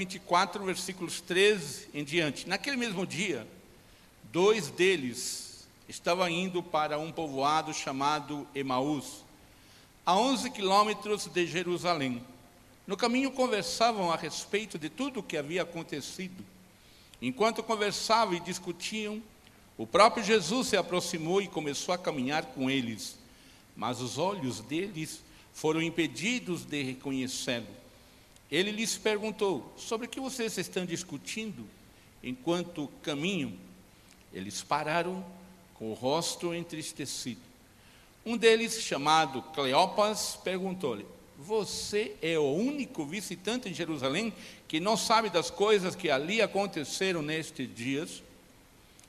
capítulo 24, versículos 13 em diante. Naquele mesmo dia, dois deles estavam indo para um povoado chamado Emaús, a 11 quilômetros de Jerusalém. No caminho conversavam a respeito de tudo o que havia acontecido. Enquanto conversavam e discutiam, o próprio Jesus se aproximou e começou a caminhar com eles, mas os olhos deles foram impedidos de reconhecê-lo. Ele lhes perguntou: Sobre o que vocês estão discutindo enquanto caminham? Eles pararam com o rosto entristecido. Um deles, chamado Cleopas, perguntou-lhe: Você é o único visitante em Jerusalém que não sabe das coisas que ali aconteceram nestes dias?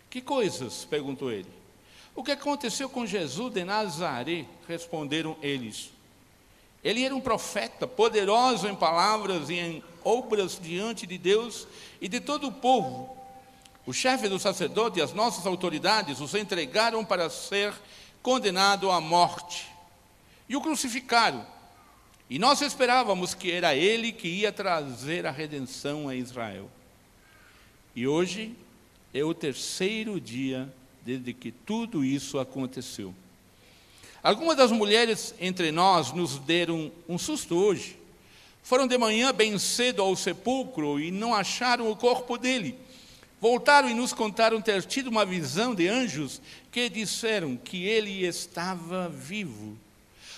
Que coisas? perguntou ele. O que aconteceu com Jesus de Nazaré? Responderam eles. Ele era um profeta, poderoso em palavras e em obras diante de Deus e de todo o povo. O chefe do sacerdote e as nossas autoridades os entregaram para ser condenado à morte e o crucificaram. E nós esperávamos que era ele que ia trazer a redenção a Israel. E hoje é o terceiro dia desde que tudo isso aconteceu. Algumas das mulheres entre nós nos deram um susto hoje. Foram de manhã bem cedo ao sepulcro e não acharam o corpo dele. Voltaram e nos contaram ter tido uma visão de anjos que disseram que ele estava vivo.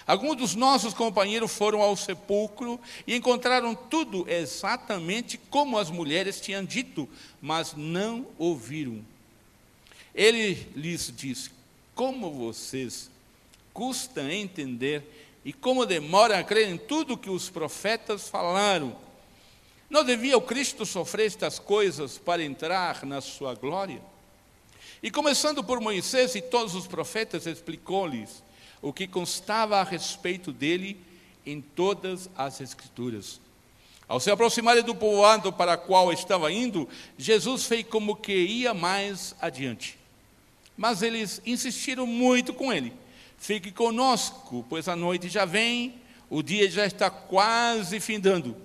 Alguns dos nossos companheiros foram ao sepulcro e encontraram tudo exatamente como as mulheres tinham dito, mas não ouviram. Ele lhes disse: Como vocês custa entender e como demora a crer em tudo que os profetas falaram. Não devia o Cristo sofrer estas coisas para entrar na sua glória? E começando por Moisés e todos os profetas, explicou-lhes o que constava a respeito dele em todas as Escrituras. Ao se aproximarem do povoado para o qual estava indo, Jesus fez como que ia mais adiante. Mas eles insistiram muito com ele. Fique conosco, pois a noite já vem, o dia já está quase findando.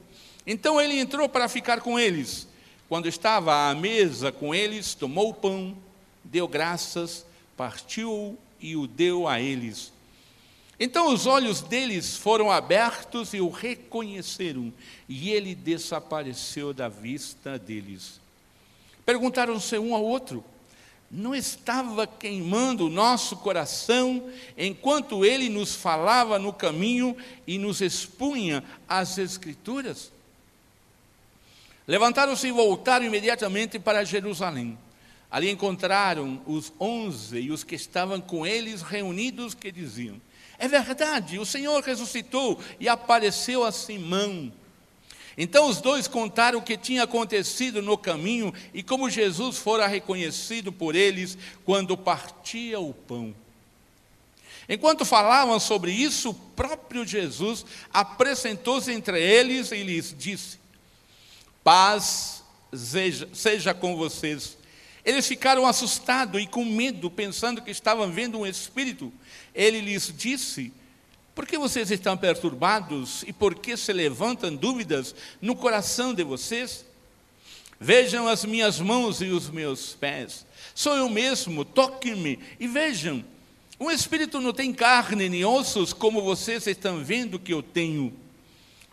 Então ele entrou para ficar com eles. Quando estava à mesa com eles, tomou o pão, deu graças, partiu e o deu a eles. Então os olhos deles foram abertos e o reconheceram, e ele desapareceu da vista deles. Perguntaram-se um ao outro: não estava queimando o nosso coração enquanto ele nos falava no caminho e nos expunha as Escrituras? Levantaram-se e voltaram imediatamente para Jerusalém. Ali encontraram os onze e os que estavam com eles reunidos, que diziam: É verdade, o Senhor ressuscitou e apareceu a Simão. Então os dois contaram o que tinha acontecido no caminho e como Jesus fora reconhecido por eles quando partia o pão. Enquanto falavam sobre isso, o próprio Jesus apresentou-se entre eles e lhes disse: Paz seja, seja com vocês. Eles ficaram assustados e com medo, pensando que estavam vendo um espírito. Ele lhes disse: por que vocês estão perturbados e por que se levantam dúvidas no coração de vocês? Vejam as minhas mãos e os meus pés. Sou eu mesmo, toquem-me e vejam. Um espírito não tem carne nem ossos, como vocês estão vendo que eu tenho.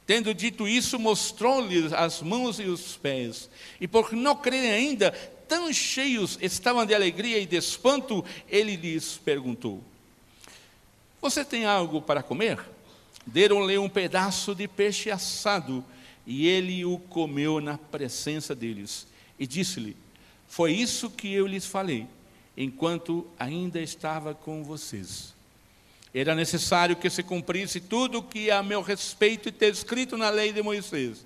Tendo dito isso, mostrou-lhes as mãos e os pés. E por não crerem ainda, tão cheios estavam de alegria e de espanto, ele lhes perguntou: você tem algo para comer? Deram-lhe um pedaço de peixe assado e ele o comeu na presença deles. E disse-lhe: Foi isso que eu lhes falei, enquanto ainda estava com vocês. Era necessário que se cumprisse tudo o que a meu respeito está escrito na lei de Moisés,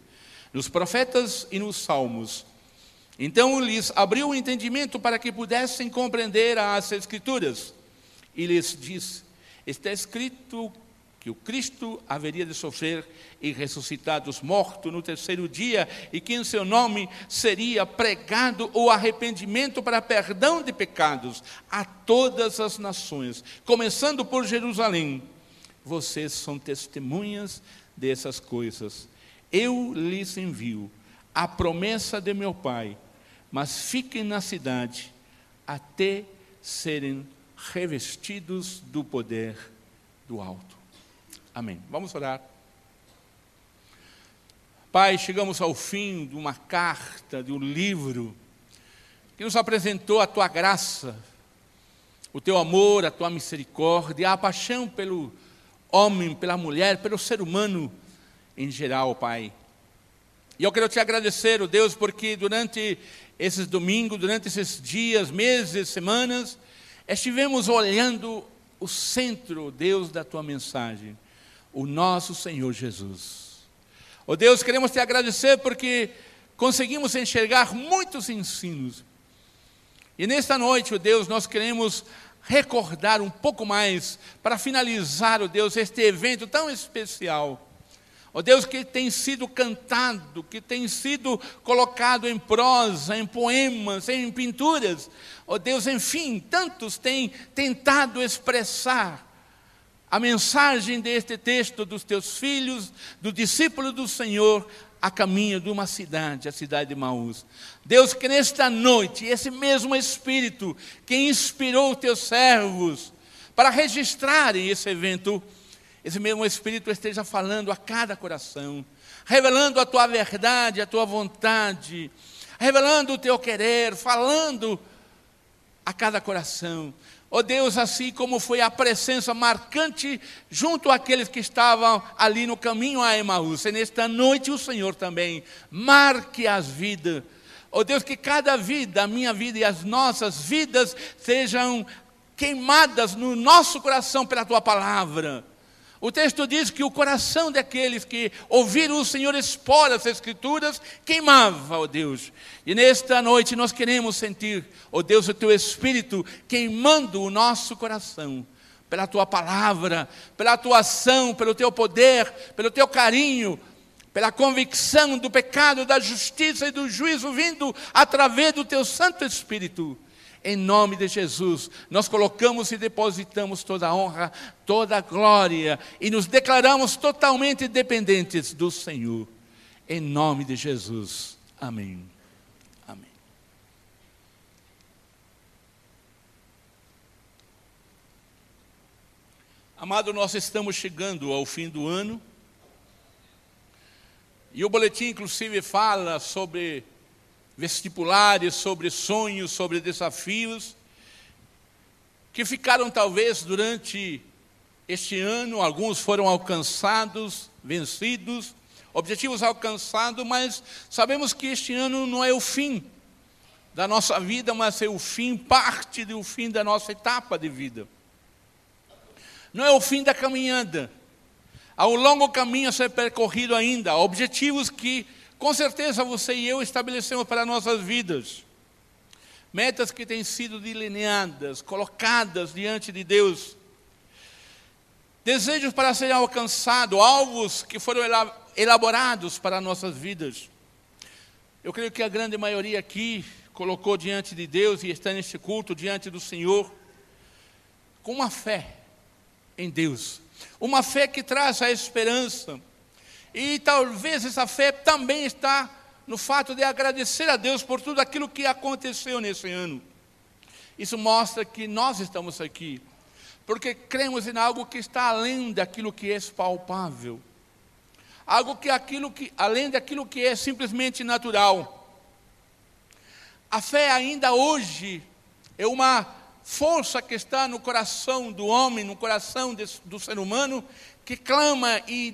nos profetas e nos salmos. Então lhes abriu o entendimento para que pudessem compreender as Escrituras. E lhes disse: está escrito que o Cristo haveria de sofrer e ressuscitar dos mortos no terceiro dia, e que em seu nome seria pregado o arrependimento para perdão de pecados a todas as nações, começando por Jerusalém. Vocês são testemunhas dessas coisas. Eu lhes envio a promessa de meu pai, mas fiquem na cidade até serem revestidos do poder do alto. Amém. Vamos orar. Pai, chegamos ao fim de uma carta, de um livro que nos apresentou a tua graça, o teu amor, a tua misericórdia, a paixão pelo homem, pela mulher, pelo ser humano em geral, Pai. E eu quero te agradecer, oh Deus, porque durante esses domingos, durante esses dias, meses, semanas, estivemos olhando o centro, Deus, da tua mensagem, o nosso Senhor Jesus. Oh Deus, queremos te agradecer porque conseguimos enxergar muitos ensinos. E nesta noite, oh Deus, nós queremos recordar um pouco mais, para finalizar, oh Deus, este evento tão especial Ó Deus, que tem sido cantado, que tem sido colocado em prosa, em poemas, em pinturas. Ó Deus, enfim, tantos têm tentado expressar a mensagem deste texto dos teus filhos, do discípulo do Senhor, a caminho de uma cidade, a cidade de Maús. Deus, que nesta noite, esse mesmo Espírito que inspirou teus servos para registrarem esse evento, esse mesmo Espírito esteja falando a cada coração, revelando a tua verdade, a tua vontade, revelando o teu querer, falando a cada coração. Ó oh Deus, assim como foi a presença marcante junto àqueles que estavam ali no caminho a Emaús, e nesta noite o Senhor também marque as vidas. Ó oh Deus, que cada vida, a minha vida e as nossas vidas, sejam queimadas no nosso coração pela tua palavra o texto diz que o coração daqueles que ouviram o Senhor expor as Escrituras queimava, ó Deus. E nesta noite nós queremos sentir, ó Deus, o teu Espírito queimando o nosso coração, pela tua palavra, pela tua ação, pelo teu poder, pelo teu carinho, pela convicção do pecado, da justiça e do juízo vindo através do teu Santo Espírito. Em nome de Jesus, nós colocamos e depositamos toda a honra, toda a glória e nos declaramos totalmente dependentes do Senhor. Em nome de Jesus. Amém. Amém. Amado, nós estamos chegando ao fim do ano. E o boletim, inclusive, fala sobre vestibulares, sobre sonhos, sobre desafios, que ficaram talvez durante este ano, alguns foram alcançados, vencidos, objetivos alcançados, mas sabemos que este ano não é o fim da nossa vida, mas é o fim, parte do fim da nossa etapa de vida. Não é o fim da caminhada. Há um longo caminho a ser percorrido ainda, objetivos que com certeza você e eu estabelecemos para nossas vidas metas que têm sido delineadas, colocadas diante de Deus, desejos para serem alcançados, alvos que foram elaborados para nossas vidas. Eu creio que a grande maioria aqui colocou diante de Deus e está neste culto diante do Senhor com uma fé em Deus, uma fé que traz a esperança, e talvez essa fé também está no fato de agradecer a Deus por tudo aquilo que aconteceu nesse ano. Isso mostra que nós estamos aqui, porque cremos em algo que está além daquilo que é palpável. Algo que aquilo que além daquilo que é simplesmente natural. A fé ainda hoje é uma força que está no coração do homem, no coração do ser humano, que clama e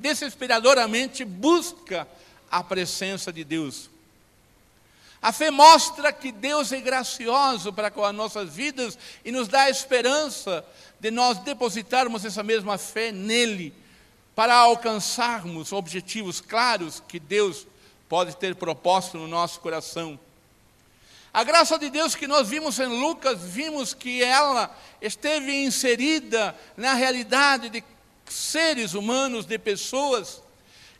desesperadoramente busca a presença de Deus. A fé mostra que Deus é gracioso para com as nossas vidas e nos dá a esperança de nós depositarmos essa mesma fé nele para alcançarmos objetivos claros que Deus pode ter proposto no nosso coração. A graça de Deus que nós vimos em Lucas, vimos que ela esteve inserida na realidade de seres humanos, de pessoas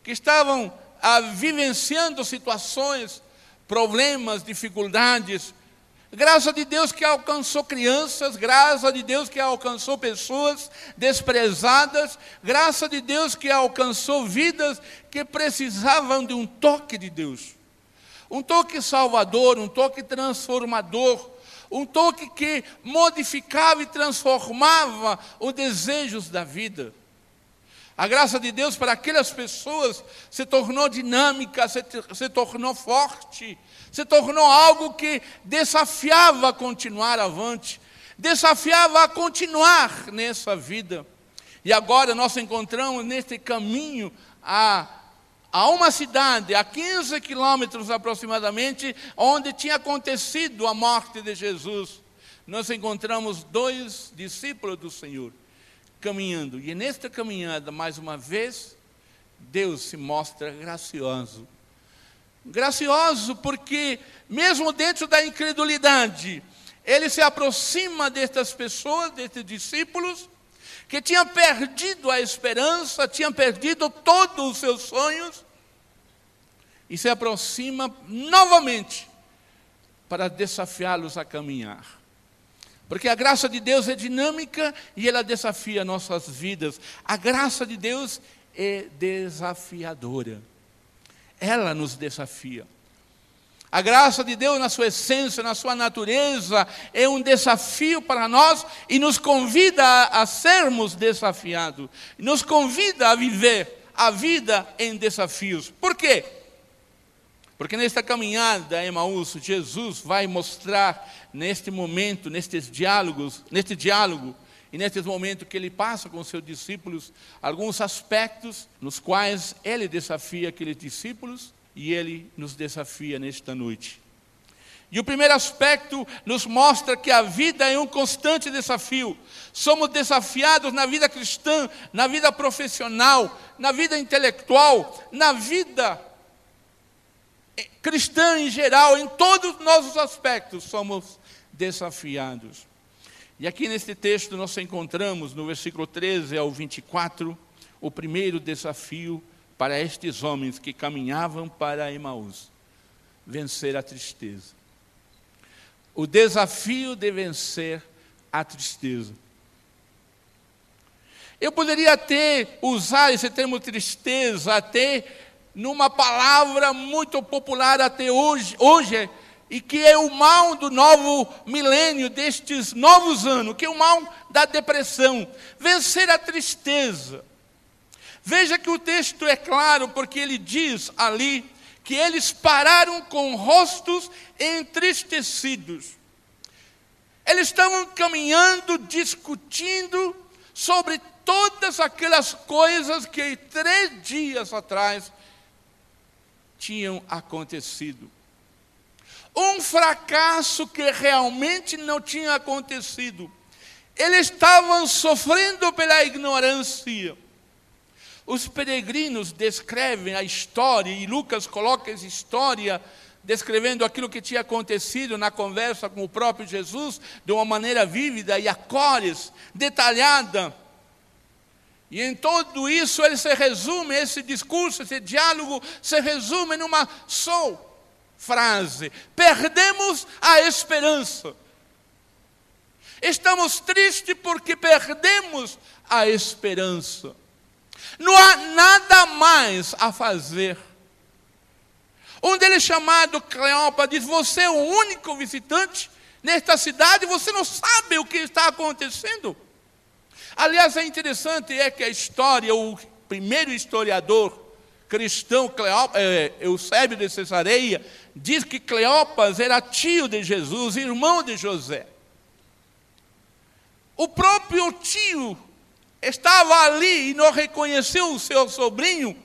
que estavam ah, vivenciando situações, problemas, dificuldades, Graça de Deus que alcançou crianças, graça de Deus que alcançou pessoas desprezadas, graça de Deus que alcançou vidas que precisavam de um toque de Deus. Um toque salvador, um toque transformador, um toque que modificava e transformava os desejos da vida. A graça de Deus para aquelas pessoas se tornou dinâmica, se, se tornou forte, se tornou algo que desafiava a continuar avante, desafiava a continuar nessa vida. E agora nós encontramos neste caminho a, a uma cidade, a 15 quilômetros aproximadamente, onde tinha acontecido a morte de Jesus. Nós encontramos dois discípulos do Senhor caminhando. E nesta caminhada, mais uma vez, Deus se mostra gracioso. Gracioso porque, mesmo dentro da incredulidade, ele se aproxima destas pessoas, destes discípulos, que tinham perdido a esperança, tinham perdido todos os seus sonhos, e se aproxima novamente para desafiá-los a caminhar. Porque a graça de Deus é dinâmica e ela desafia nossas vidas. A graça de Deus é desafiadora. Ela nos desafia. A graça de Deus, na sua essência, na sua natureza, é um desafio para nós e nos convida a, sermos desafiados. Nos convida a viver a vida em desafios. Por quê? Porque nesta caminhada, Emaús, Jesus vai mostrar neste momento, nestes diálogos, neste diálogo e neste momento que ele passa com seus discípulos, alguns aspectos nos quais ele desafia aqueles discípulos e ele nos desafia nesta noite. E o primeiro aspecto nos mostra que a vida é um constante desafio. Somos desafiados na vida cristã, na vida profissional, na vida intelectual, na vida cristã em geral, em todos os nossos aspectos, somos desafiados. E aqui neste texto nós encontramos, no versículo 13 ao 24, o primeiro desafio para estes homens que caminhavam para Emaús: vencer a tristeza. O desafio de vencer a tristeza. Eu poderia até usar esse termo tristeza até numa palavra muito popular até hoje, hoje e que é o mal do novo milênio, destes novos anos, que é o mal da depressão, vencer a tristeza. Veja que o texto é claro, porque ele diz ali que eles pararam com rostos entristecidos. Eles estavam caminhando, discutindo sobre todas aquelas coisas que três dias atrás tinham acontecido. Um fracasso que realmente não tinha acontecido. Eles estavam sofrendo pela ignorância. Os peregrinos descrevem a história, e Lucas coloca essa história descrevendo aquilo que tinha acontecido na conversa com o próprio Jesus, de uma maneira vívida e a cores, detalhada. E em tudo isso ele se resume, esse discurso, esse diálogo se resume numa só frase: perdemos a esperança. Estamos tristes porque perdemos a esperança. Não há nada mais a fazer. Um deles chamado Cleopa diz: Você é o único visitante nesta cidade, você não sabe o que está acontecendo. Aliás, é interessante é que a história, o primeiro historiador cristão, é, Eusébio de Cesareia, diz que Cleopas era tio de Jesus, irmão de José. O próprio tio estava ali e não reconheceu o seu sobrinho,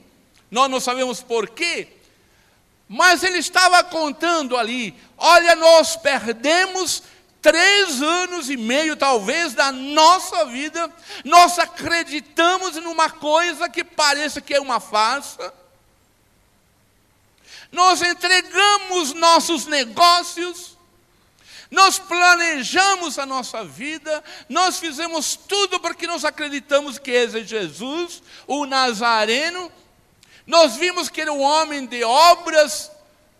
nós não sabemos porquê, mas ele estava contando ali: olha, nós perdemos três anos e meio, talvez, da nossa vida, nós acreditamos numa coisa que parece que é uma farsa. Nós entregamos nossos negócios, nós planejamos a nossa vida, nós fizemos tudo porque nós acreditamos que esse é Jesus, o Nazareno. Nós vimos que era um homem de obras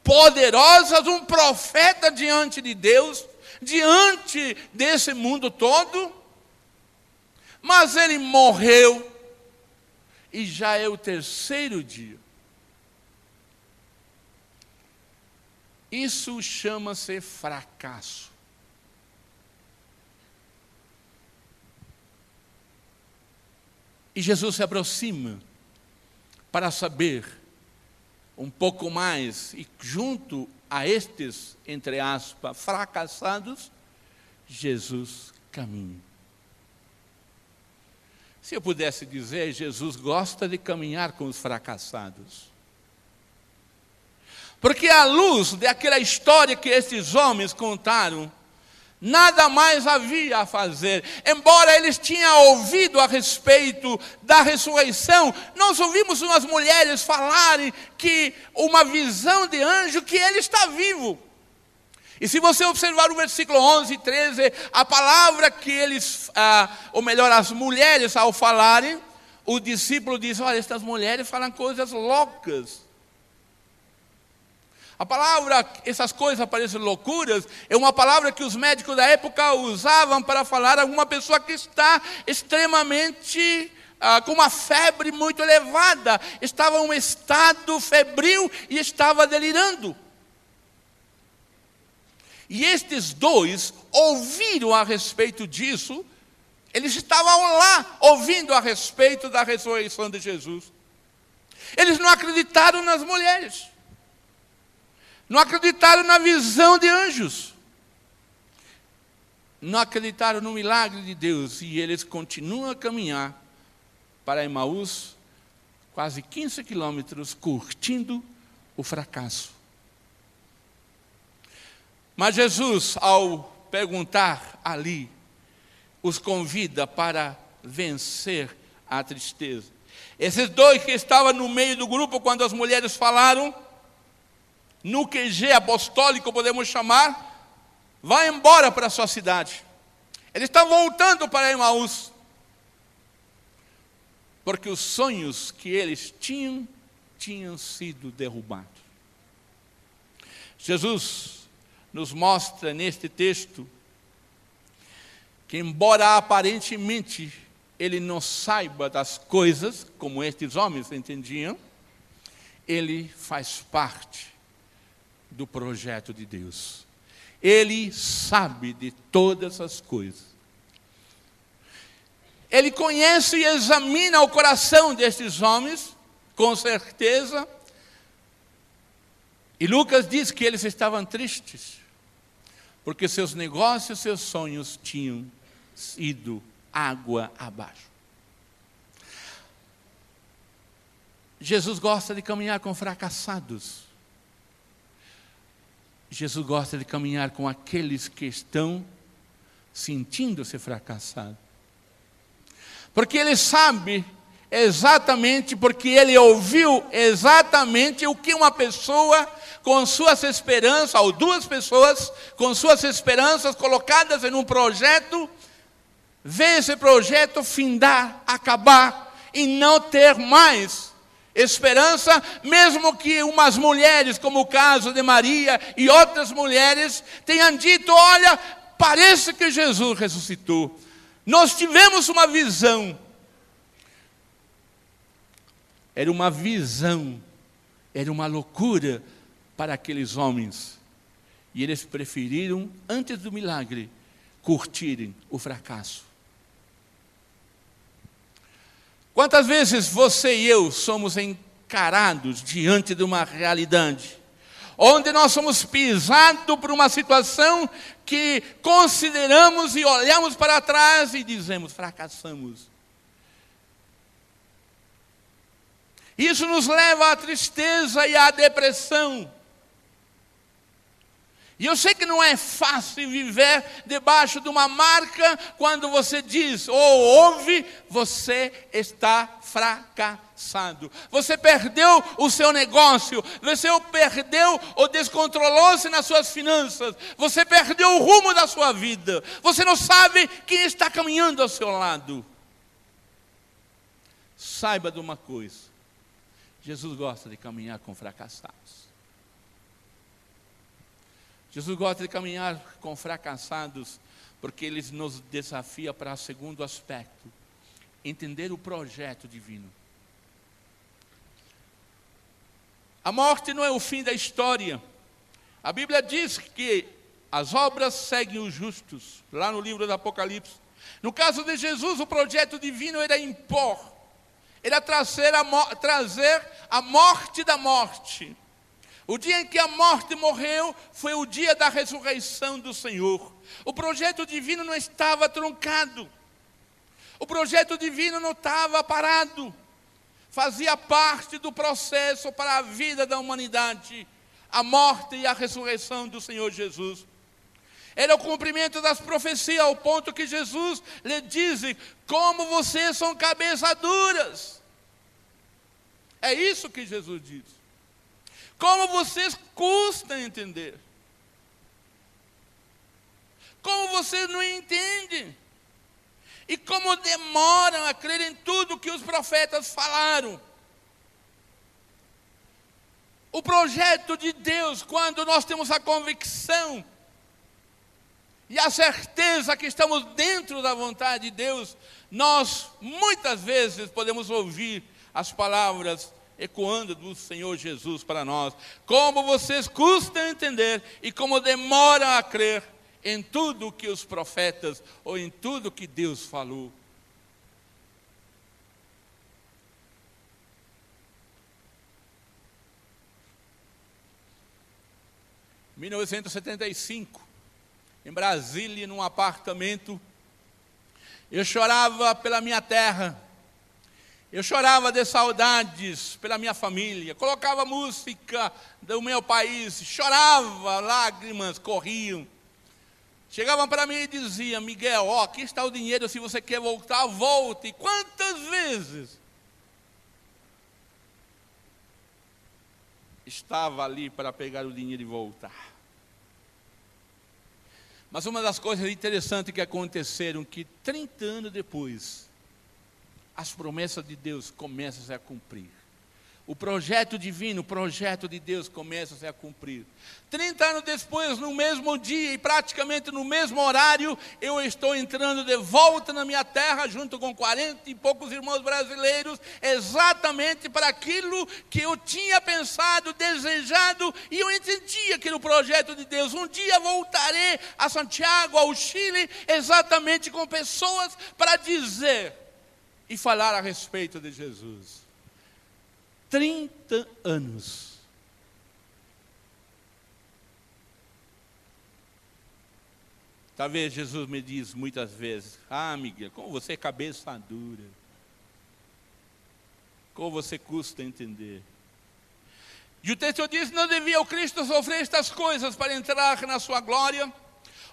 poderosas, um profeta diante de Deus diante desse mundo todo. Mas ele morreu e já é o terceiro dia. Isso chama-se fracasso. E Jesus se aproxima para saber um pouco mais, e junto a estes, entre aspas, fracassados, Jesus caminha. Se eu pudesse dizer, Jesus gosta de caminhar com os fracassados. Porque à luz daquela história que esses homens contaram, nada mais havia a fazer. Embora eles tinham ouvido a respeito da ressurreição, nós ouvimos umas mulheres falarem que uma visão de anjo que ele está vivo. E se você observar o versículo 11 e 13, a palavra que eles, ah, ou melhor, as mulheres ao falarem, o discípulo diz: Olha, estas mulheres falam coisas loucas. A palavra, essas coisas parecem loucuras, é uma palavra que os médicos da época usavam para falar a uma pessoa que está extremamente ah, com uma febre muito elevada, estava em um estado febril e estava delirando. E estes dois ouviram a respeito disso, eles estavam lá ouvindo a respeito da ressurreição de Jesus. Eles não acreditaram nas mulheres não acreditaram na visão de anjos, não acreditaram no milagre de Deus e eles continuam a caminhar para Emaús, quase 15 quilômetros, curtindo o fracasso. Mas Jesus, ao perguntar ali, os convida para vencer a tristeza. Esses dois que estavam no meio do grupo, quando as mulheres falaram, no QG apostólico, podemos chamar, vai embora para a sua cidade. Eles estão voltando para Emaús. Porque os sonhos que eles tinham, tinham sido derrubados. Jesus nos mostra neste texto que, embora aparentemente ele não saiba das coisas, como estes homens entendiam, ele faz parte do projeto de Deus. Ele sabe de todas as coisas. Ele conhece e examina o coração destes homens, com certeza. E Lucas diz que eles estavam tristes, porque seus negócios, seus sonhos tinham ido água abaixo. Jesus gosta de caminhar com fracassados. Jesus gosta de caminhar com aqueles que estão sentindo-se fracassados. Porque ele sabe exatamente, porque ele ouviu exatamente o que uma pessoa com suas esperanças, ou duas pessoas com suas esperanças colocadas em um projeto, vê esse projeto findar, acabar e não ter mais esperança, mesmo que umas mulheres, como o caso de Maria e outras mulheres, tenham dito: olha, parece que Jesus ressuscitou. Nós tivemos uma visão. Era uma visão, era uma loucura para aqueles homens. E eles preferiram, antes do milagre, curtirem o fracasso. Quantas vezes você e eu somos encarados diante de uma realidade, onde nós somos pisados por uma situação que consideramos e olhamos para trás e dizemos: fracassamos. Isso nos leva à tristeza e à depressão. E eu sei que não é fácil viver debaixo de uma marca quando você diz ou ouve, você está fracassado. Você perdeu o seu negócio, você perdeu ou descontrolou-se nas suas finanças, você perdeu o rumo da sua vida, você não sabe quem está caminhando ao seu lado. Saiba de uma coisa: Jesus gosta de caminhar com fracassados. Jesus gosta de caminhar com fracassados, porque ele nos desafia para o segundo aspecto: entender o projeto divino. A morte não é o fim da história. A Bíblia diz que as obras seguem os justos, lá no livro do Apocalipse. No caso de Jesus, o projeto divino era impor, era trazer a, trazer a morte da morte. O dia em que a morte morreu foi o dia da ressurreição do Senhor. O projeto divino não estava truncado. O projeto divino não estava parado. Fazia parte do processo para a vida da humanidade, a morte e a ressurreição do Senhor Jesus. Era o cumprimento das profecias, ao ponto que Jesus lhe diz: Como vocês são cabeça duras. É isso que Jesus diz. Como vocês custam entender. Como vocês não entendem. E como demoram a crer em tudo que os profetas falaram. O projeto de Deus, quando nós temos a convicção e a certeza que estamos dentro da vontade de Deus, nós muitas vezes podemos ouvir as palavras ecoando do Senhor Jesus para nós. Como vocês custam entender e como demoram a crer em tudo que os profetas ou em tudo que Deus falou. Em 1975, em Brasília, num apartamento, eu chorava pela minha terra eu chorava de saudades pela minha família, colocava música do meu país, chorava, lágrimas corriam. Chegavam para mim e diziam: Miguel, ó, aqui está o dinheiro, se você quer voltar, volte. Quantas vezes estava ali para pegar o dinheiro e voltar? Mas uma das coisas interessantes que aconteceram que 30 anos depois, as promessas de Deus começam a cumprir. O projeto divino, o projeto de Deus começa a cumprir. 30 anos depois, no mesmo dia e praticamente no mesmo horário, eu estou entrando de volta na minha terra, junto com 40 e poucos irmãos brasileiros, exatamente para aquilo que eu tinha pensado, desejado, e eu entendia que no projeto de Deus, um dia voltarei a Santiago, ao Chile, exatamente com pessoas para dizer e falar a respeito de Jesus. 30 anos. Talvez Jesus me diz muitas vezes: Ah, Miguel, como você é cabeça dura. Como você custa entender. E o texto diz: Não devia o Cristo sofrer estas coisas para entrar na sua glória.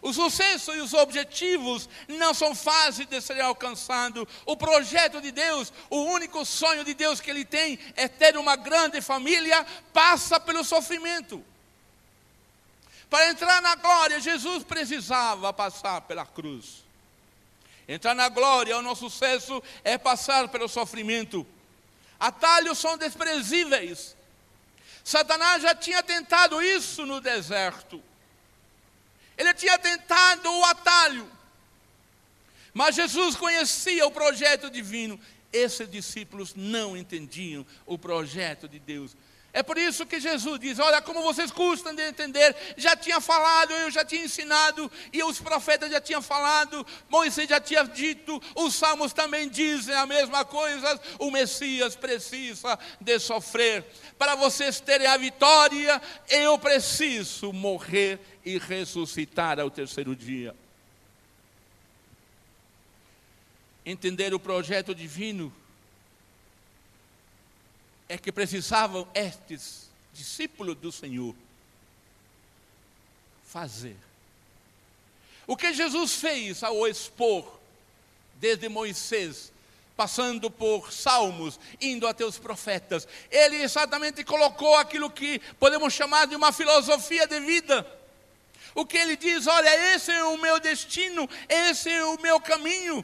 O sucesso e os objetivos não são fáceis de ser alcançados. O projeto de Deus, o único sonho de Deus que Ele tem é ter uma grande família, passa pelo sofrimento. Para entrar na glória, Jesus precisava passar pela cruz. Entrar na glória, o nosso sucesso é passar pelo sofrimento. Atalhos são desprezíveis. Satanás já tinha tentado isso no deserto. Ele tinha tentado o atalho. Mas Jesus conhecia o projeto divino. Esses discípulos não entendiam o projeto de Deus. É por isso que Jesus diz: Olha, como vocês custam de entender. Já tinha falado, eu já tinha ensinado, e os profetas já tinham falado, Moisés já tinha dito, os salmos também dizem a mesma coisa. O Messias precisa de sofrer. Para vocês terem a vitória, eu preciso morrer e ressuscitar ao terceiro dia. Entender o projeto divino é que precisavam estes discípulos do Senhor fazer. O que Jesus fez ao expor, desde Moisés, passando por salmos, indo até os profetas, ele exatamente colocou aquilo que podemos chamar de uma filosofia de vida. O que ele diz, olha, esse é o meu destino, esse é o meu caminho.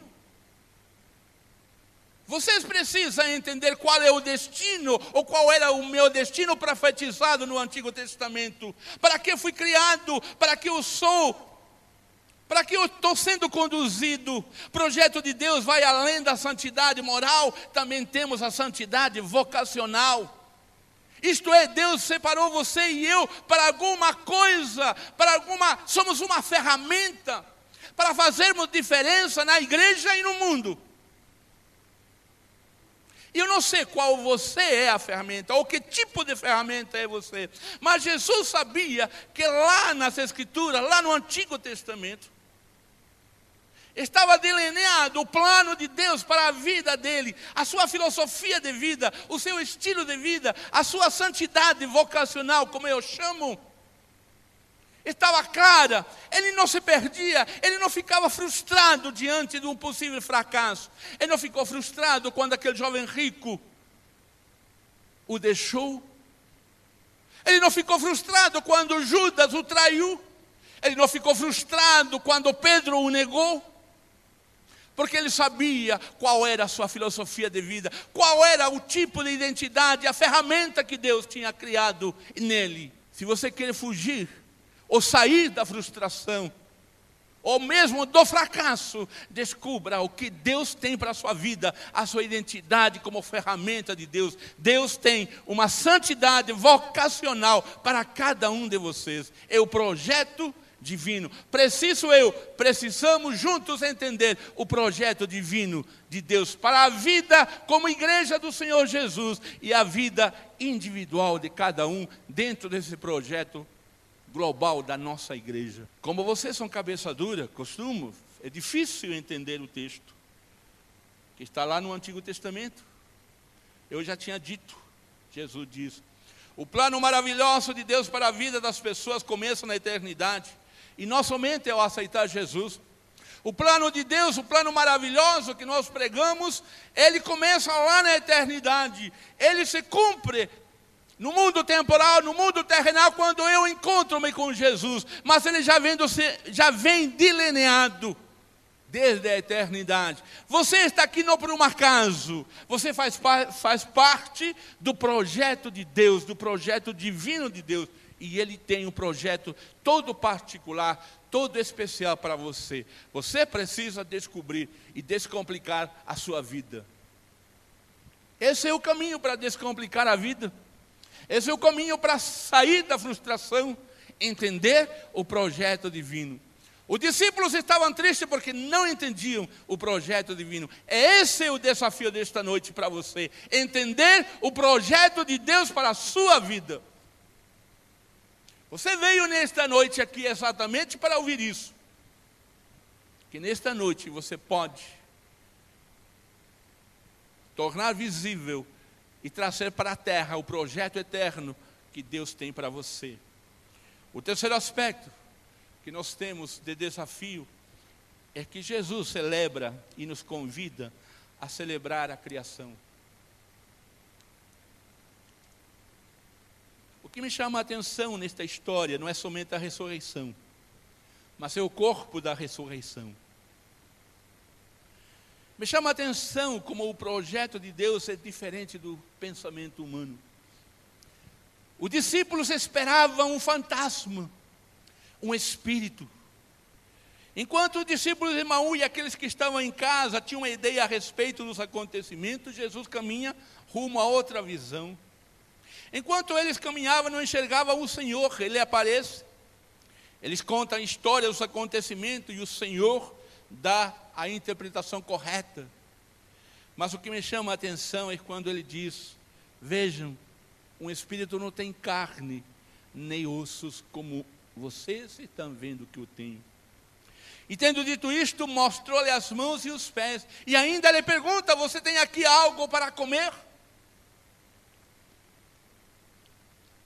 Vocês precisam entender qual é o destino, ou qual era o meu destino profetizado no Antigo Testamento. Para que fui criado, para que eu sou, para que eu estou sendo conduzido. Projeto de Deus vai além da santidade moral, também temos a santidade vocacional. Isto é, Deus separou você e eu para alguma coisa, para alguma, somos uma ferramenta para fazermos diferença na igreja e no mundo. E eu não sei qual você é a ferramenta, ou que tipo de ferramenta é você, mas Jesus sabia que lá nas Escrituras, lá no Antigo Testamento, Estava delineado o plano de Deus para a vida dele, a sua filosofia de vida, o seu estilo de vida, a sua santidade vocacional, como eu chamo. Estava clara, ele não se perdia, ele não ficava frustrado diante de um possível fracasso. Ele não ficou frustrado quando aquele jovem rico o deixou. Ele não ficou frustrado quando Judas o traiu. Ele não ficou frustrado quando Pedro o negou porque ele sabia qual era a sua filosofia de vida, qual era o tipo de identidade, a ferramenta que Deus tinha criado nele. Se você quer fugir ou sair da frustração, ou mesmo do fracasso, descubra o que Deus tem para a sua vida, a sua identidade como ferramenta de Deus. Deus tem uma santidade vocacional para cada um de vocês. É o projeto divino. Preciso eu, precisamos juntos entender o projeto divino de Deus para a vida como igreja do Senhor Jesus e a vida individual de cada um dentro desse projeto global da nossa igreja. Como vocês são cabeça dura, costumo, é difícil entender o texto que está lá no Antigo Testamento. Eu já tinha dito, Jesus diz: o plano maravilhoso de Deus para a vida das pessoas começa na eternidade. E não somente ao aceitar Jesus. O plano de Deus, o plano maravilhoso que nós pregamos, ele começa lá na eternidade. Ele se cumpre no mundo temporal, no mundo terrenal, quando eu encontro-me com Jesus. Mas ele já vem, já vem delineado desde a eternidade. Você está aqui não por um acaso, você faz, faz parte do projeto de Deus, do projeto divino de Deus e Ele tem um projeto todo particular, todo especial para você. Você precisa descobrir e descomplicar a sua vida. Esse é o caminho para descomplicar a vida. Esse é o caminho para sair da frustração, entender o projeto divino. Os discípulos estavam tristes porque não entendiam o projeto divino. Esse é o desafio desta noite para você: entender o projeto de Deus para a sua vida. Você veio nesta noite aqui exatamente para ouvir isso. Que nesta noite você pode tornar visível e trazer para a terra o projeto eterno que Deus tem para você. O terceiro aspecto que nós temos de desafio é que Jesus celebra e nos convida a celebrar a criação. que me chama a atenção nesta história não é somente a ressurreição, mas é o corpo da ressurreição. Me chama a atenção como o projeto de Deus é diferente do pensamento humano. Os discípulos esperavam um fantasma, um espírito. Enquanto os discípulos de Maú e aqueles que estavam em casa tinham uma ideia a respeito dos acontecimentos, Jesus caminha rumo a outra visão. Enquanto eles caminhavam, não enxergavam o Senhor, ele aparece. Eles contam a história dos acontecimentos e o Senhor dá a interpretação correta. Mas o que me chama a atenção é quando ele diz: Vejam, um espírito não tem carne nem ossos como vocês estão vendo que o tem. E tendo dito isto, mostrou-lhe as mãos e os pés. E ainda lhe pergunta: Você tem aqui algo para comer?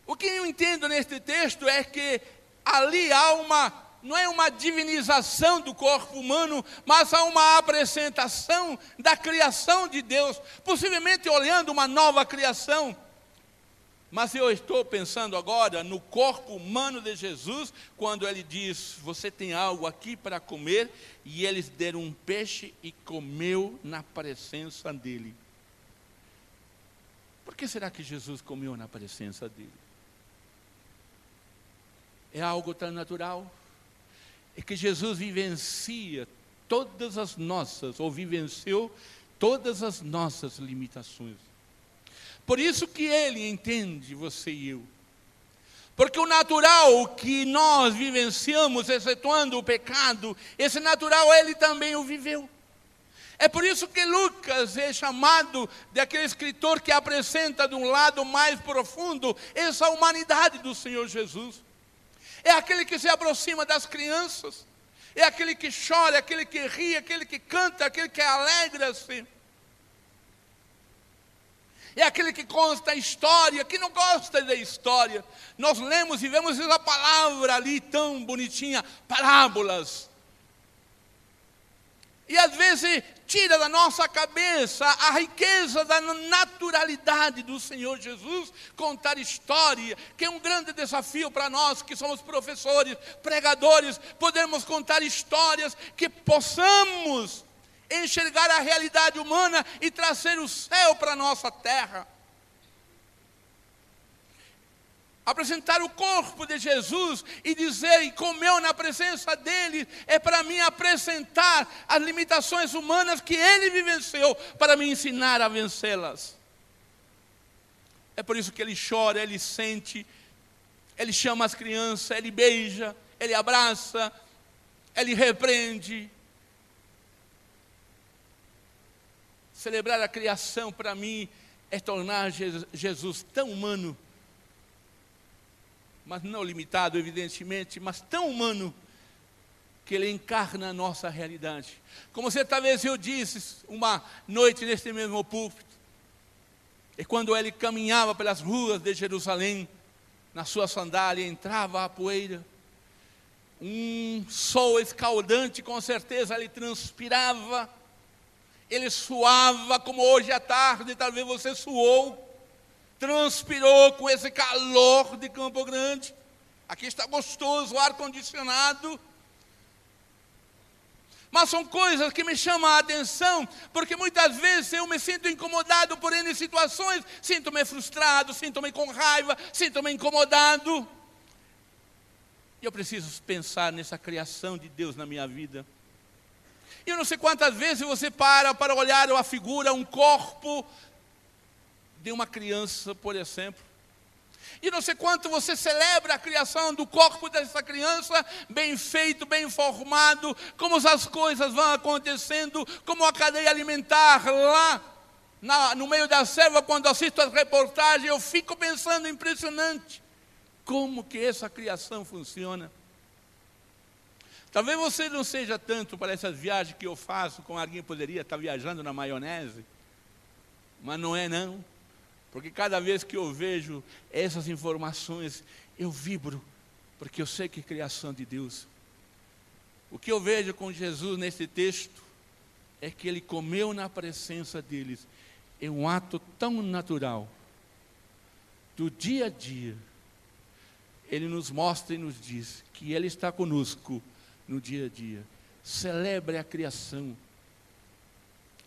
O que eu entendo neste texto é que ali há uma, não é uma divinização do corpo humano, mas há uma apresentação da criação de Deus, possivelmente olhando uma nova criação. Mas eu estou pensando agora no corpo humano de Jesus, quando ele diz: Você tem algo aqui para comer? E eles deram um peixe e comeu na presença dele. Por que será que Jesus comeu na presença dele? É algo tão natural. É que Jesus vivencia todas as nossas, ou vivenciou todas as nossas limitações. Por isso que ele entende você e eu. Porque o natural que nós vivenciamos, excetuando o pecado, esse natural ele também o viveu. É por isso que Lucas é chamado de aquele escritor que apresenta de um lado mais profundo essa humanidade do Senhor Jesus. É aquele que se aproxima das crianças, é aquele que chora, é aquele que ri, é aquele que canta, é aquele que alegra-se é aquele que consta a história, que não gosta da história. Nós lemos e vemos essa palavra ali tão bonitinha, parábolas. E às vezes tira da nossa cabeça a riqueza da naturalidade do Senhor Jesus, contar história, que é um grande desafio para nós que somos professores, pregadores, podermos contar histórias que possamos enxergar a realidade humana e trazer o céu para a nossa terra. Apresentar o corpo de Jesus e dizer, e comeu na presença dele, é para mim apresentar as limitações humanas que ele vivenciou, para me ensinar a vencê-las. É por isso que ele chora, ele sente, ele chama as crianças, ele beija, ele abraça, ele repreende, Celebrar a criação para mim é tornar Jesus tão humano, mas não limitado, evidentemente, mas tão humano que ele encarna a nossa realidade. Como certa vez eu disse, uma noite neste mesmo púlpito, e quando ele caminhava pelas ruas de Jerusalém, na sua sandália entrava a poeira, um sol escaldante, com certeza ele transpirava, ele suava como hoje à tarde, talvez você suou, transpirou com esse calor de Campo Grande. Aqui está gostoso, ar condicionado. Mas são coisas que me chamam a atenção, porque muitas vezes eu me sinto incomodado por N situações, sinto-me frustrado, sinto-me com raiva, sinto-me incomodado. E eu preciso pensar nessa criação de Deus na minha vida. E eu não sei quantas vezes você para para olhar a figura, um corpo de uma criança, por exemplo. E não sei quanto você celebra a criação do corpo dessa criança, bem feito, bem formado, como as coisas vão acontecendo, como a cadeia alimentar lá na, no meio da selva, quando assisto as reportagens, eu fico pensando impressionante como que essa criação funciona. Talvez você não seja tanto para essas viagens que eu faço, como alguém poderia estar viajando na maionese, mas não é não, porque cada vez que eu vejo essas informações, eu vibro, porque eu sei que é criação de Deus. O que eu vejo com Jesus nesse texto é que ele comeu na presença deles, é um ato tão natural, do dia a dia. Ele nos mostra e nos diz que Ele está conosco no dia a dia. Celebre a criação.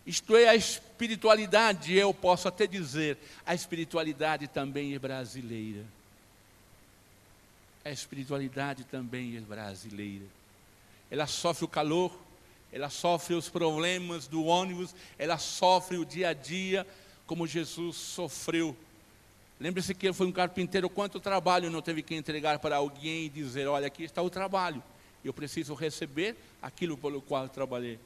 Isto é a espiritualidade, eu posso até dizer, a espiritualidade também é brasileira. A espiritualidade também é brasileira. Ela sofre o calor, ela sofre os problemas do ônibus, ela sofre o dia a dia, como Jesus sofreu. Lembre-se que ele foi um carpinteiro, quanto trabalho não teve que entregar para alguém e dizer: Olha, aqui está o trabalho. Eu preciso receber aquilo pelo qual trabalhei.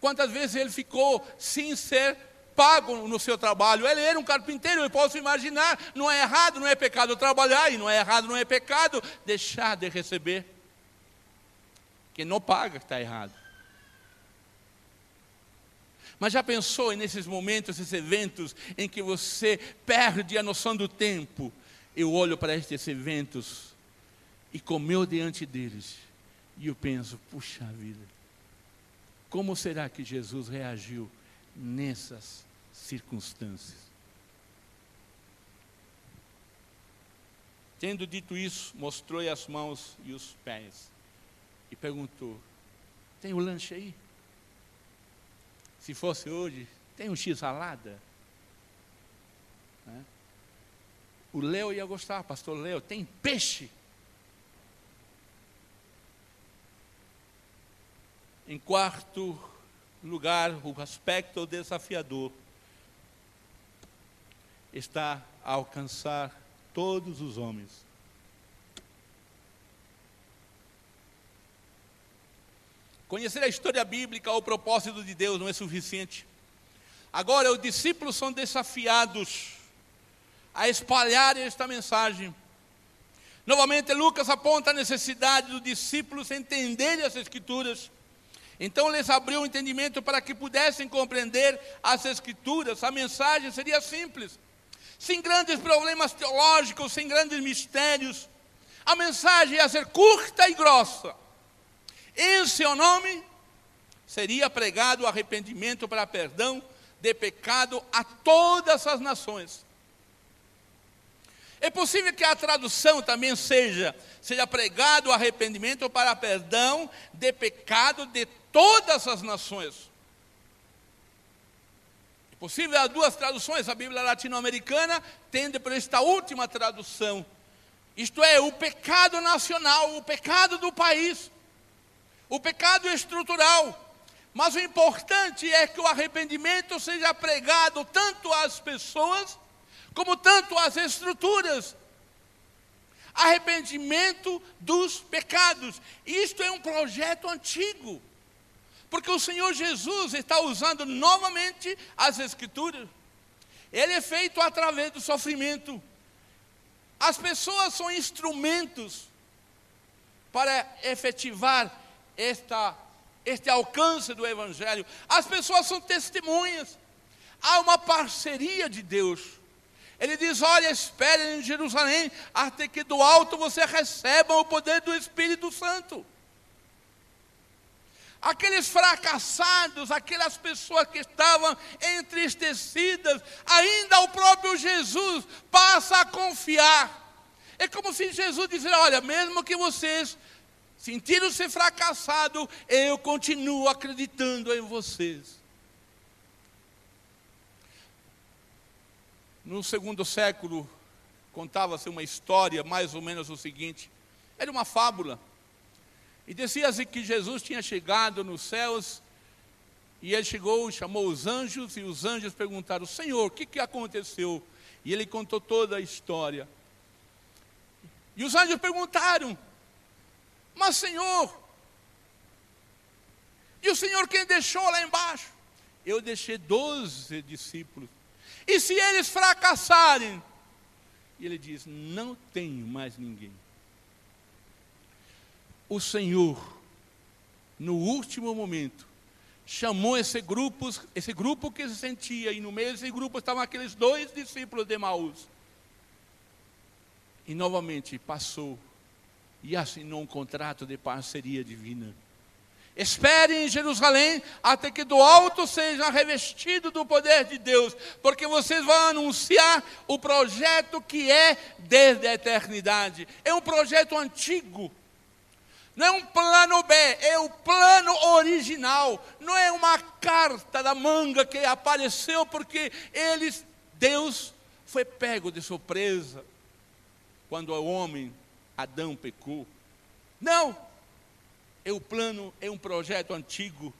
Quantas vezes ele ficou sem ser pago no seu trabalho? Ele era um carpinteiro, eu posso imaginar. Não é errado, não é pecado trabalhar, e não é errado, não é pecado deixar de receber. Quem não paga está errado. Mas já pensou nesses momentos, esses eventos em que você perde a noção do tempo? Eu olho para estes eventos e comeu diante deles e eu penso, puxa vida, como será que Jesus reagiu nessas circunstâncias? Tendo dito isso, mostrou-lhe as mãos e os pés e perguntou: Tem o um lanche aí? Se fosse hoje, tem um x-salada? Né? O Léo ia gostar, pastor Léo, tem peixe? Em quarto lugar, o aspecto desafiador está a alcançar todos os homens. Conhecer a história bíblica ou o propósito de Deus não é suficiente. Agora, os discípulos são desafiados a espalhar esta mensagem. Novamente, Lucas aponta a necessidade dos discípulos entenderem as Escrituras. Então, lhes abriu o entendimento para que pudessem compreender as Escrituras. A mensagem seria simples sem grandes problemas teológicos, sem grandes mistérios. A mensagem ia ser curta e grossa. Em seu nome seria pregado o arrependimento para perdão de pecado a todas as nações. É possível que a tradução também seja seja pregado o arrependimento para perdão de pecado de todas as nações. Possível as duas traduções, a Bíblia latino-americana tende por esta última tradução. Isto é, o pecado nacional, o pecado do país, o pecado estrutural. Mas o importante é que o arrependimento seja pregado tanto às pessoas, como tanto às estruturas. Arrependimento dos pecados. Isto é um projeto antigo. Porque o Senhor Jesus está usando novamente as Escrituras. Ele é feito através do sofrimento. As pessoas são instrumentos para efetivar esta, este alcance do Evangelho. As pessoas são testemunhas. Há uma parceria de Deus. Ele diz: Olha, espere em Jerusalém, até que do alto você receba o poder do Espírito Santo aqueles fracassados, aquelas pessoas que estavam entristecidas, ainda o próprio Jesus passa a confiar. É como se Jesus dissesse: Olha, mesmo que vocês sentiram-se fracassados, eu continuo acreditando em vocês. No segundo século, contava-se uma história mais ou menos o seguinte: era uma fábula e dizia-se que Jesus tinha chegado nos céus, e ele chegou, chamou os anjos, e os anjos perguntaram: Senhor, o que, que aconteceu? E ele contou toda a história. E os anjos perguntaram: Mas, Senhor, e o Senhor quem deixou lá embaixo? Eu deixei doze discípulos. E se eles fracassarem? E ele diz: Não tenho mais ninguém o Senhor, no último momento, chamou esse grupo, esse grupo que se sentia, e no meio desse grupo estavam aqueles dois discípulos de Maús. E novamente passou e assinou um contrato de parceria divina. Espere em Jerusalém até que do alto seja revestido do poder de Deus, porque vocês vão anunciar o projeto que é desde a eternidade. É um projeto antigo, não é um plano B, é o plano original. Não é uma carta da manga que apareceu porque eles, Deus, foi pego de surpresa quando o homem, Adão, pecou. Não, é o plano, é um projeto antigo.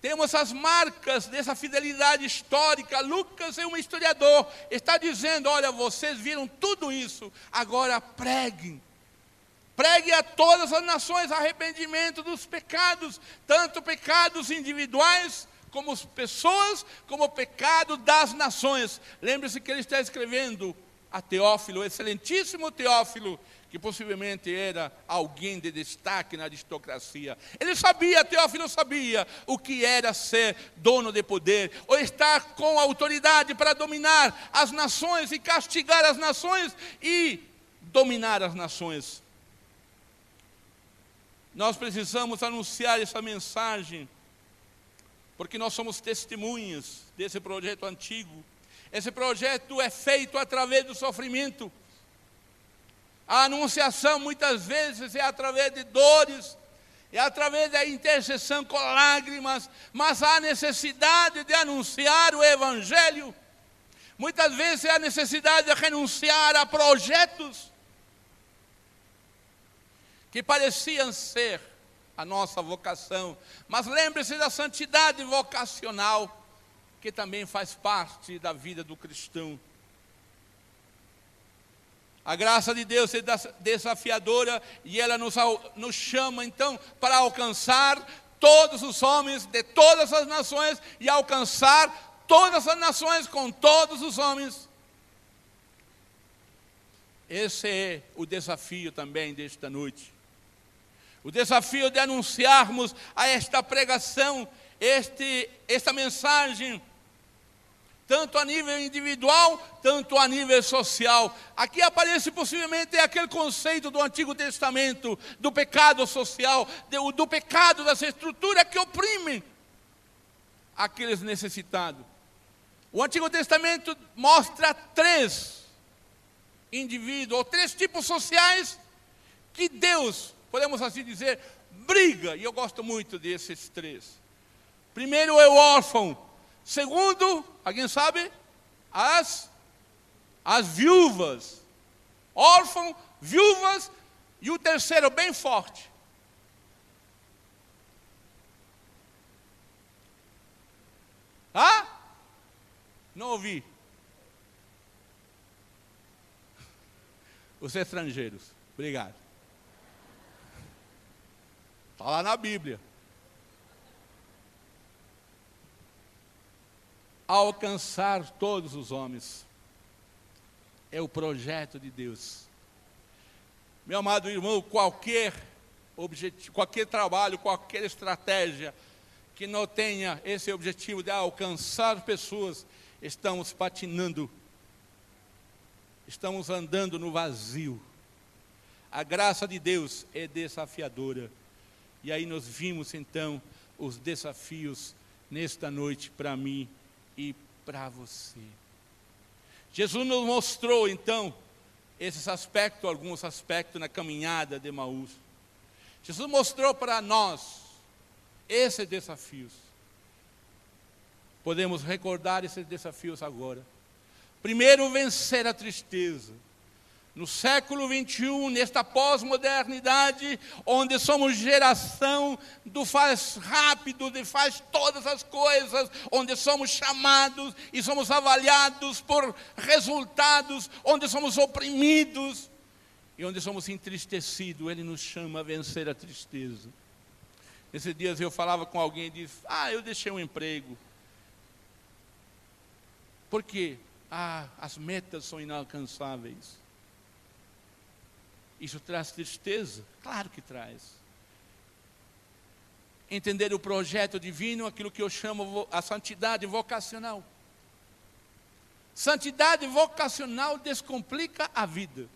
Temos as marcas dessa fidelidade histórica. Lucas é um historiador, está dizendo: olha, vocês viram tudo isso, agora preguem Pregue a todas as nações arrependimento dos pecados, tanto pecados individuais, como pessoas, como pecado das nações. Lembre-se que ele está escrevendo a Teófilo, o excelentíssimo Teófilo, que possivelmente era alguém de destaque na aristocracia. Ele sabia, Teófilo sabia, o que era ser dono de poder, ou estar com autoridade para dominar as nações e castigar as nações e dominar as nações. Nós precisamos anunciar essa mensagem, porque nós somos testemunhas desse projeto antigo. Esse projeto é feito através do sofrimento. A anunciação muitas vezes é através de dores, é através da intercessão com lágrimas, mas há necessidade de anunciar o Evangelho. Muitas vezes a necessidade de renunciar a projetos que pareciam ser a nossa vocação, mas lembre-se da santidade vocacional, que também faz parte da vida do cristão. A graça de Deus é desafiadora e ela nos, nos chama então para alcançar todos os homens de todas as nações e alcançar todas as nações com todos os homens. Esse é o desafio também desta noite. O desafio de anunciarmos a esta pregação, este, esta mensagem tanto a nível individual, tanto a nível social. Aqui aparece possivelmente aquele conceito do Antigo Testamento, do pecado social, do, do pecado das estruturas que oprimem aqueles necessitados. O Antigo Testamento mostra três indivíduos, ou três tipos sociais que Deus, podemos assim dizer, briga, e eu gosto muito desses três. Primeiro é o órfão, Segundo, alguém sabe? As, as viúvas. Órfãos, viúvas. E o terceiro, bem forte. Ah? Não ouvi. Os estrangeiros. Obrigado. Está lá na Bíblia. alcançar todos os homens. É o projeto de Deus. Meu amado irmão, qualquer objetivo, qualquer trabalho, qualquer estratégia que não tenha esse objetivo de alcançar pessoas, estamos patinando, estamos andando no vazio. A graça de Deus é desafiadora. E aí nós vimos então os desafios nesta noite para mim e para você. Jesus nos mostrou então esses aspectos, alguns aspectos na caminhada de Maús. Jesus mostrou para nós esses desafios. Podemos recordar esses desafios agora. Primeiro, vencer a tristeza no século 21, nesta pós-modernidade, onde somos geração do faz rápido, de faz todas as coisas, onde somos chamados e somos avaliados por resultados, onde somos oprimidos e onde somos entristecidos, Ele nos chama a vencer a tristeza. Nesses dias eu falava com alguém e disse: Ah, eu deixei um emprego. Por quê? Ah, as metas são inalcançáveis. Isso traz tristeza? Claro que traz. Entender o projeto divino, aquilo que eu chamo a santidade vocacional. Santidade vocacional descomplica a vida.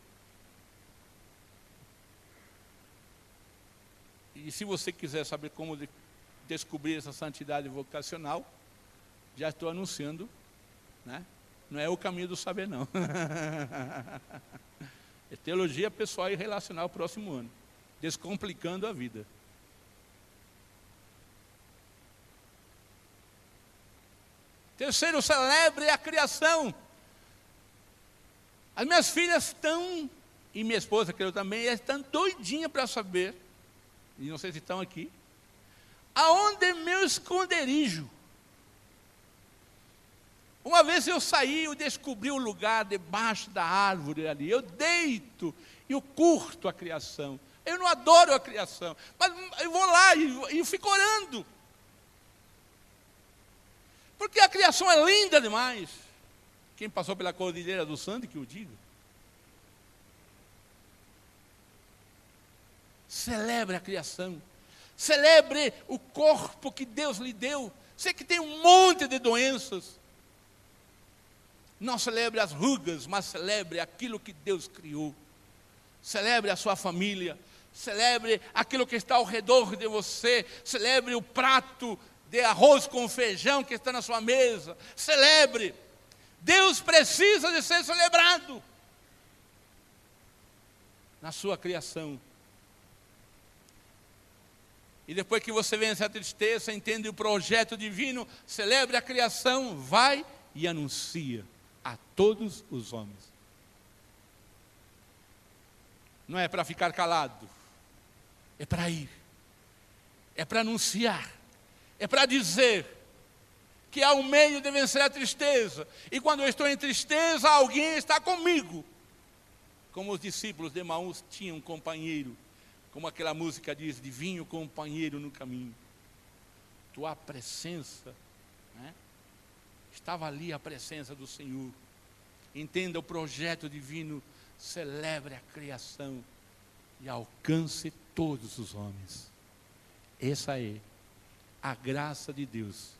E se você quiser saber como de descobrir essa santidade vocacional, já estou anunciando, né? Não é o caminho do saber, não. É teologia pessoal e relacional próximo ano. Descomplicando a vida. Terceiro, celebre a criação. As minhas filhas estão, e minha esposa, que eu também, estão doidinhas para saber, e não sei se estão aqui, aonde é meu esconderijo? Uma vez eu saí, eu descobri o um lugar debaixo da árvore ali. Eu deito e eu curto a criação. Eu não adoro a criação, mas eu vou lá e, e fico orando. Porque a criação é linda demais. Quem passou pela Cordilheira do Santo, que o diga. Celebre a criação. Celebre o corpo que Deus lhe deu. Sei que tem um monte de doenças. Não celebre as rugas, mas celebre aquilo que Deus criou. Celebre a sua família. Celebre aquilo que está ao redor de você. Celebre o prato de arroz com feijão que está na sua mesa. Celebre. Deus precisa de ser celebrado. na sua criação. E depois que você vence a tristeza, entende o projeto divino, celebre a criação, vai e anuncia a todos os homens. Não é para ficar calado, é para ir, é para anunciar, é para dizer que há um meio de vencer a tristeza. E quando eu estou em tristeza, alguém está comigo. Como os discípulos de Maús tinham um companheiro, como aquela música diz, divino companheiro no caminho. Tua presença? Estava ali a presença do Senhor. Entenda o projeto divino, celebre a criação e alcance todos os homens. Essa é a graça de Deus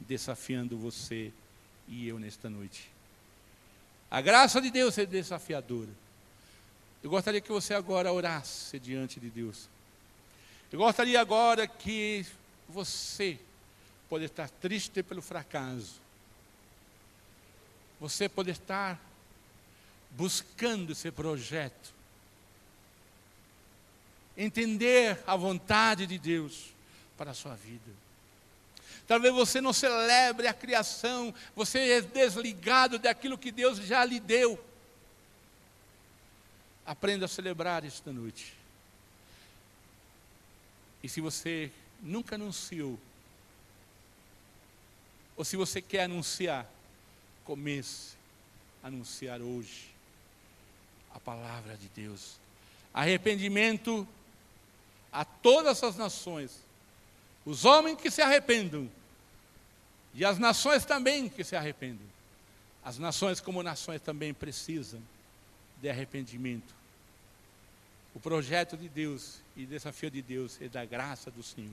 desafiando você e eu nesta noite. A graça de Deus é desafiadora. Eu gostaria que você agora orasse diante de Deus. Eu gostaria agora que você pode estar triste pelo fracasso. Você pode estar buscando esse projeto. Entender a vontade de Deus para a sua vida. Talvez você não celebre a criação, você é desligado daquilo que Deus já lhe deu. Aprenda a celebrar esta noite. E se você nunca anunciou, ou se você quer anunciar, comece a anunciar hoje a palavra de Deus. Arrependimento a todas as nações. Os homens que se arrependam. E as nações também que se arrependam. As nações, como nações, também precisam de arrependimento. O projeto de Deus e desafio de Deus é da graça do Senhor.